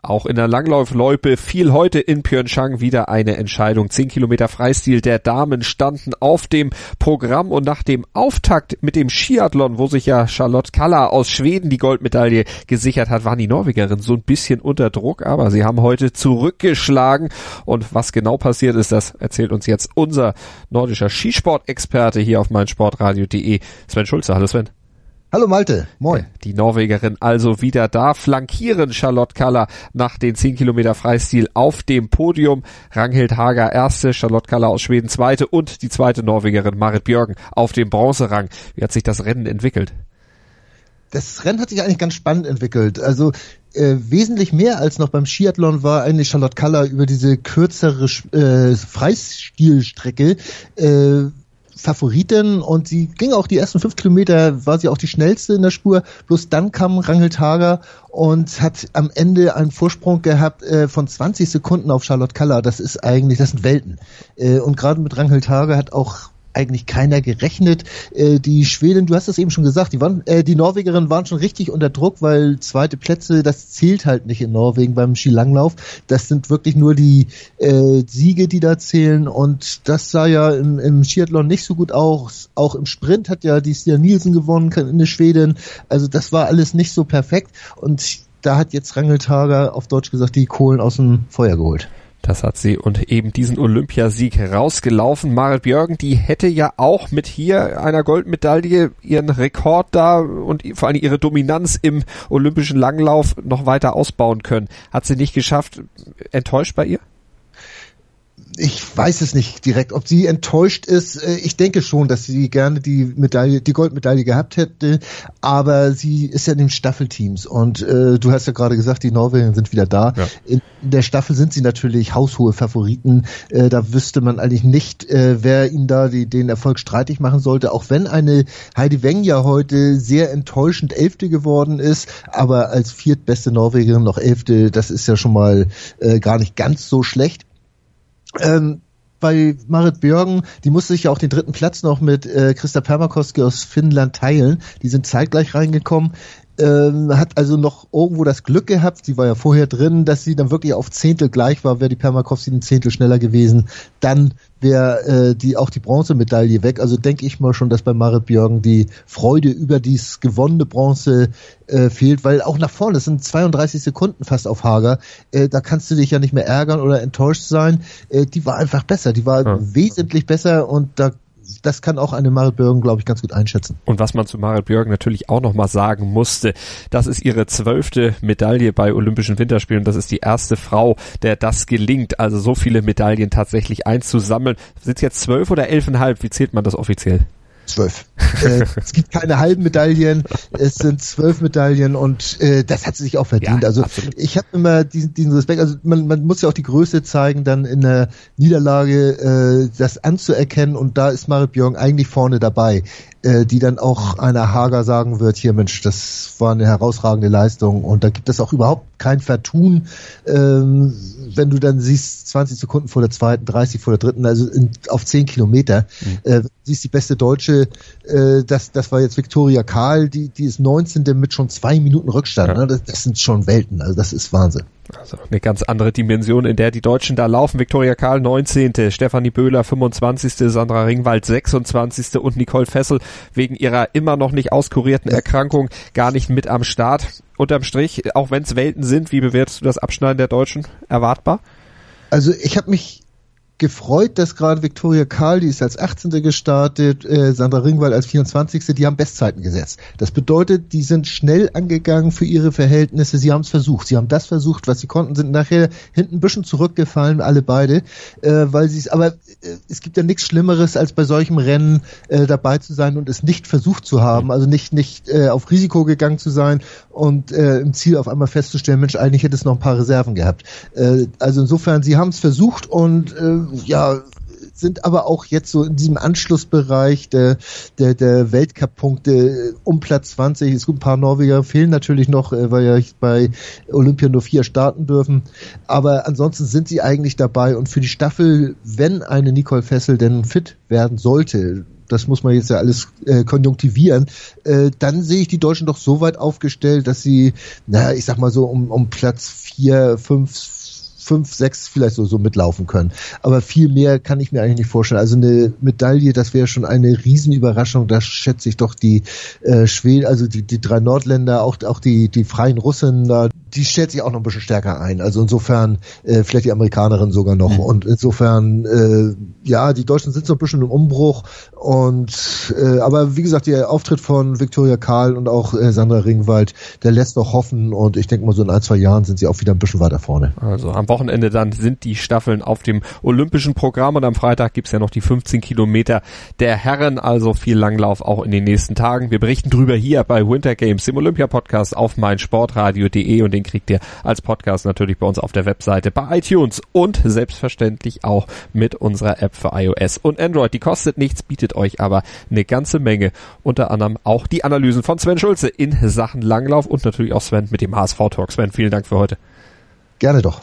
Auch in der Langlaufloipe fiel heute in Pyeongchang wieder eine Entscheidung. Zehn Kilometer Freistil der Damen standen auf dem Programm und nach dem Auftakt mit dem Skiathlon, wo sich ja Charlotte Kalla aus Schweden die Goldmedaille gesichert hat, waren die Norwegerinnen so ein bisschen unter Druck, aber sie haben heute zurückgeschlagen und was genau passiert ist, das erzählt uns jetzt unser nordischer Skisportexperte hier auf meinsportradio.de, Sven Schulze. Hallo Sven. Hallo Malte, moin. Die Norwegerin also wieder da, flankieren Charlotte Kaller nach den 10 Kilometer Freistil auf dem Podium. Ranghild Hager erste, Charlotte Kaller aus Schweden zweite und die zweite Norwegerin Marit Björgen auf dem Bronzerang. Wie hat sich das Rennen entwickelt? Das Rennen hat sich eigentlich ganz spannend entwickelt. Also äh, wesentlich mehr als noch beim Skiathlon war eigentlich Charlotte Kaller über diese kürzere äh, Freistilstrecke äh, Favoritin und sie ging auch die ersten fünf Kilometer, war sie auch die schnellste in der Spur. Bloß dann kam Rangel Hager und hat am Ende einen Vorsprung gehabt äh, von 20 Sekunden auf Charlotte Kaller. Das ist eigentlich, das sind Welten. Äh, und gerade mit Rangel Hager hat auch eigentlich keiner gerechnet. Äh, die Schweden, du hast es eben schon gesagt, die, waren, äh, die Norwegerinnen waren schon richtig unter Druck, weil zweite Plätze, das zählt halt nicht in Norwegen beim Skilanglauf. Das sind wirklich nur die äh, Siege, die da zählen und das sah ja im, im Skiathlon nicht so gut aus. Auch im Sprint hat ja die Stia Nielsen gewonnen in der Schweden. Also das war alles nicht so perfekt und da hat jetzt Rangeltager auf Deutsch gesagt die Kohlen aus dem Feuer geholt. Das hat sie und eben diesen Olympiasieg rausgelaufen. Marit Björgen, die hätte ja auch mit hier einer Goldmedaille ihren Rekord da und vor allem ihre Dominanz im olympischen Langlauf noch weiter ausbauen können. Hat sie nicht geschafft. Enttäuscht bei ihr? Ich weiß es nicht direkt, ob sie enttäuscht ist. Äh, ich denke schon, dass sie gerne die Medaille, die Goldmedaille gehabt hätte, aber sie ist ja in den Staffelteams und äh, du hast ja gerade gesagt, die Norweger sind wieder da. Ja. In der Staffel sind sie natürlich haushohe Favoriten. Äh, da wüsste man eigentlich nicht, äh, wer ihnen da die, den Erfolg streitig machen sollte, auch wenn eine Heidi Weng ja heute sehr enttäuschend Elfte geworden ist, aber als viertbeste Norwegerin noch Elfte, das ist ja schon mal äh, gar nicht ganz so schlecht. Ähm, bei Marit Björgen, die musste sich ja auch den dritten Platz noch mit äh, Christa Permakoski aus Finnland teilen. Die sind zeitgleich reingekommen ähm, hat also noch irgendwo das Glück gehabt, sie war ja vorher drin, dass sie dann wirklich auf Zehntel gleich war, wäre die Permakowski ein Zehntel schneller gewesen, dann wäre äh, die auch die Bronzemedaille weg. Also denke ich mal schon, dass bei Marit Björgen die Freude über dies gewonnene Bronze äh, fehlt, weil auch nach vorne, das sind 32 Sekunden fast auf Hager, äh, da kannst du dich ja nicht mehr ärgern oder enttäuscht sein. Äh, die war einfach besser, die war ja. wesentlich besser und da das kann auch eine Marit Björgen, glaube ich, ganz gut einschätzen. Und was man zu Marit Björgen natürlich auch nochmal sagen musste, das ist ihre zwölfte Medaille bei Olympischen Winterspielen. Das ist die erste Frau, der das gelingt, also so viele Medaillen tatsächlich einzusammeln. Sind es jetzt zwölf oder elfeinhalb? Wie zählt man das offiziell? Zwölf. Äh, es gibt keine halben Medaillen, es sind zwölf Medaillen und äh, das hat sie sich auch verdient. Ja, also absolut. ich habe immer diesen, diesen Respekt, also man, man muss ja auch die Größe zeigen, dann in der Niederlage äh, das anzuerkennen und da ist Marit Björn eigentlich vorne dabei, äh, die dann auch einer Hager sagen wird, hier Mensch, das war eine herausragende Leistung und da gibt es auch überhaupt kein Vertun, ähm, wenn du dann siehst, 20 Sekunden vor der zweiten, 30 vor der dritten, also in, auf 10 Kilometer, mhm. äh, siehst die beste Deutsche, äh, das, das war jetzt Viktoria Karl, die, die ist 19. mit schon zwei Minuten Rückstand. Ja. Ne? Das, das sind schon Welten, also das ist Wahnsinn. Also eine ganz andere Dimension, in der die Deutschen da laufen. Viktoria Karl 19., Stefanie Böhler 25., Sandra Ringwald 26. und Nicole Fessel wegen ihrer immer noch nicht auskurierten Erkrankung gar nicht mit am Start. Unterm Strich, auch wenn es Welten sind, wie bewertest du das Abschneiden der Deutschen? Erwartbar? Also ich habe mich gefreut, dass gerade Viktoria Karl, die ist als 18. gestartet, äh, Sandra Ringwald als 24. Die haben Bestzeiten gesetzt. Das bedeutet, die sind schnell angegangen für ihre Verhältnisse. Sie haben es versucht. Sie haben das versucht, was sie konnten, sind nachher hinten ein bisschen zurückgefallen, alle beide, äh, weil sie es, aber äh, es gibt ja nichts Schlimmeres, als bei solchem Rennen äh, dabei zu sein und es nicht versucht zu haben, also nicht, nicht äh, auf Risiko gegangen zu sein und äh, im Ziel auf einmal festzustellen, Mensch, eigentlich hätte es noch ein paar Reserven gehabt. Äh, also insofern, sie haben es versucht und äh, ja, sind aber auch jetzt so in diesem Anschlussbereich der, der, der Weltcup-Punkte um Platz 20. Es gibt ein paar Norweger, fehlen natürlich noch, äh, weil ja bei Olympia nur vier starten dürfen. Aber ansonsten sind sie eigentlich dabei und für die Staffel, wenn eine Nicole Fessel denn fit werden sollte, das muss man jetzt ja alles äh, konjunktivieren, äh, dann sehe ich die Deutschen doch so weit aufgestellt, dass sie, naja, ich sag mal so um, um Platz vier, fünf, fünf, sechs vielleicht so, so mitlaufen können. Aber viel mehr kann ich mir eigentlich nicht vorstellen. Also eine Medaille, das wäre schon eine Riesenüberraschung. Da schätze ich doch die äh, Schweden, also die, die drei Nordländer, auch, auch die, die freien Russen, da, die stellt sich auch noch ein bisschen stärker ein. Also insofern äh, vielleicht die Amerikanerin sogar noch. Mhm. Und insofern, äh, ja, die Deutschen sind so ein bisschen im Umbruch. Und äh, aber wie gesagt, der Auftritt von Viktoria Karl und auch äh, Sandra Ringwald, der lässt noch hoffen. Und ich denke mal, so in ein, zwei Jahren sind sie auch wieder ein bisschen weiter vorne. Also am Wochenende dann sind die Staffeln auf dem olympischen Programm und am Freitag gibt's ja noch die 15 Kilometer der Herren. Also viel Langlauf auch in den nächsten Tagen. Wir berichten drüber hier bei Winter Games im Olympia-Podcast auf meinsportradio.de und den kriegt ihr als Podcast natürlich bei uns auf der Webseite, bei iTunes und selbstverständlich auch mit unserer App für iOS und Android. Die kostet nichts, bietet euch aber eine ganze Menge. Unter anderem auch die Analysen von Sven Schulze in Sachen Langlauf und natürlich auch Sven mit dem HSV Talk. Sven, vielen Dank für heute. Gerne doch.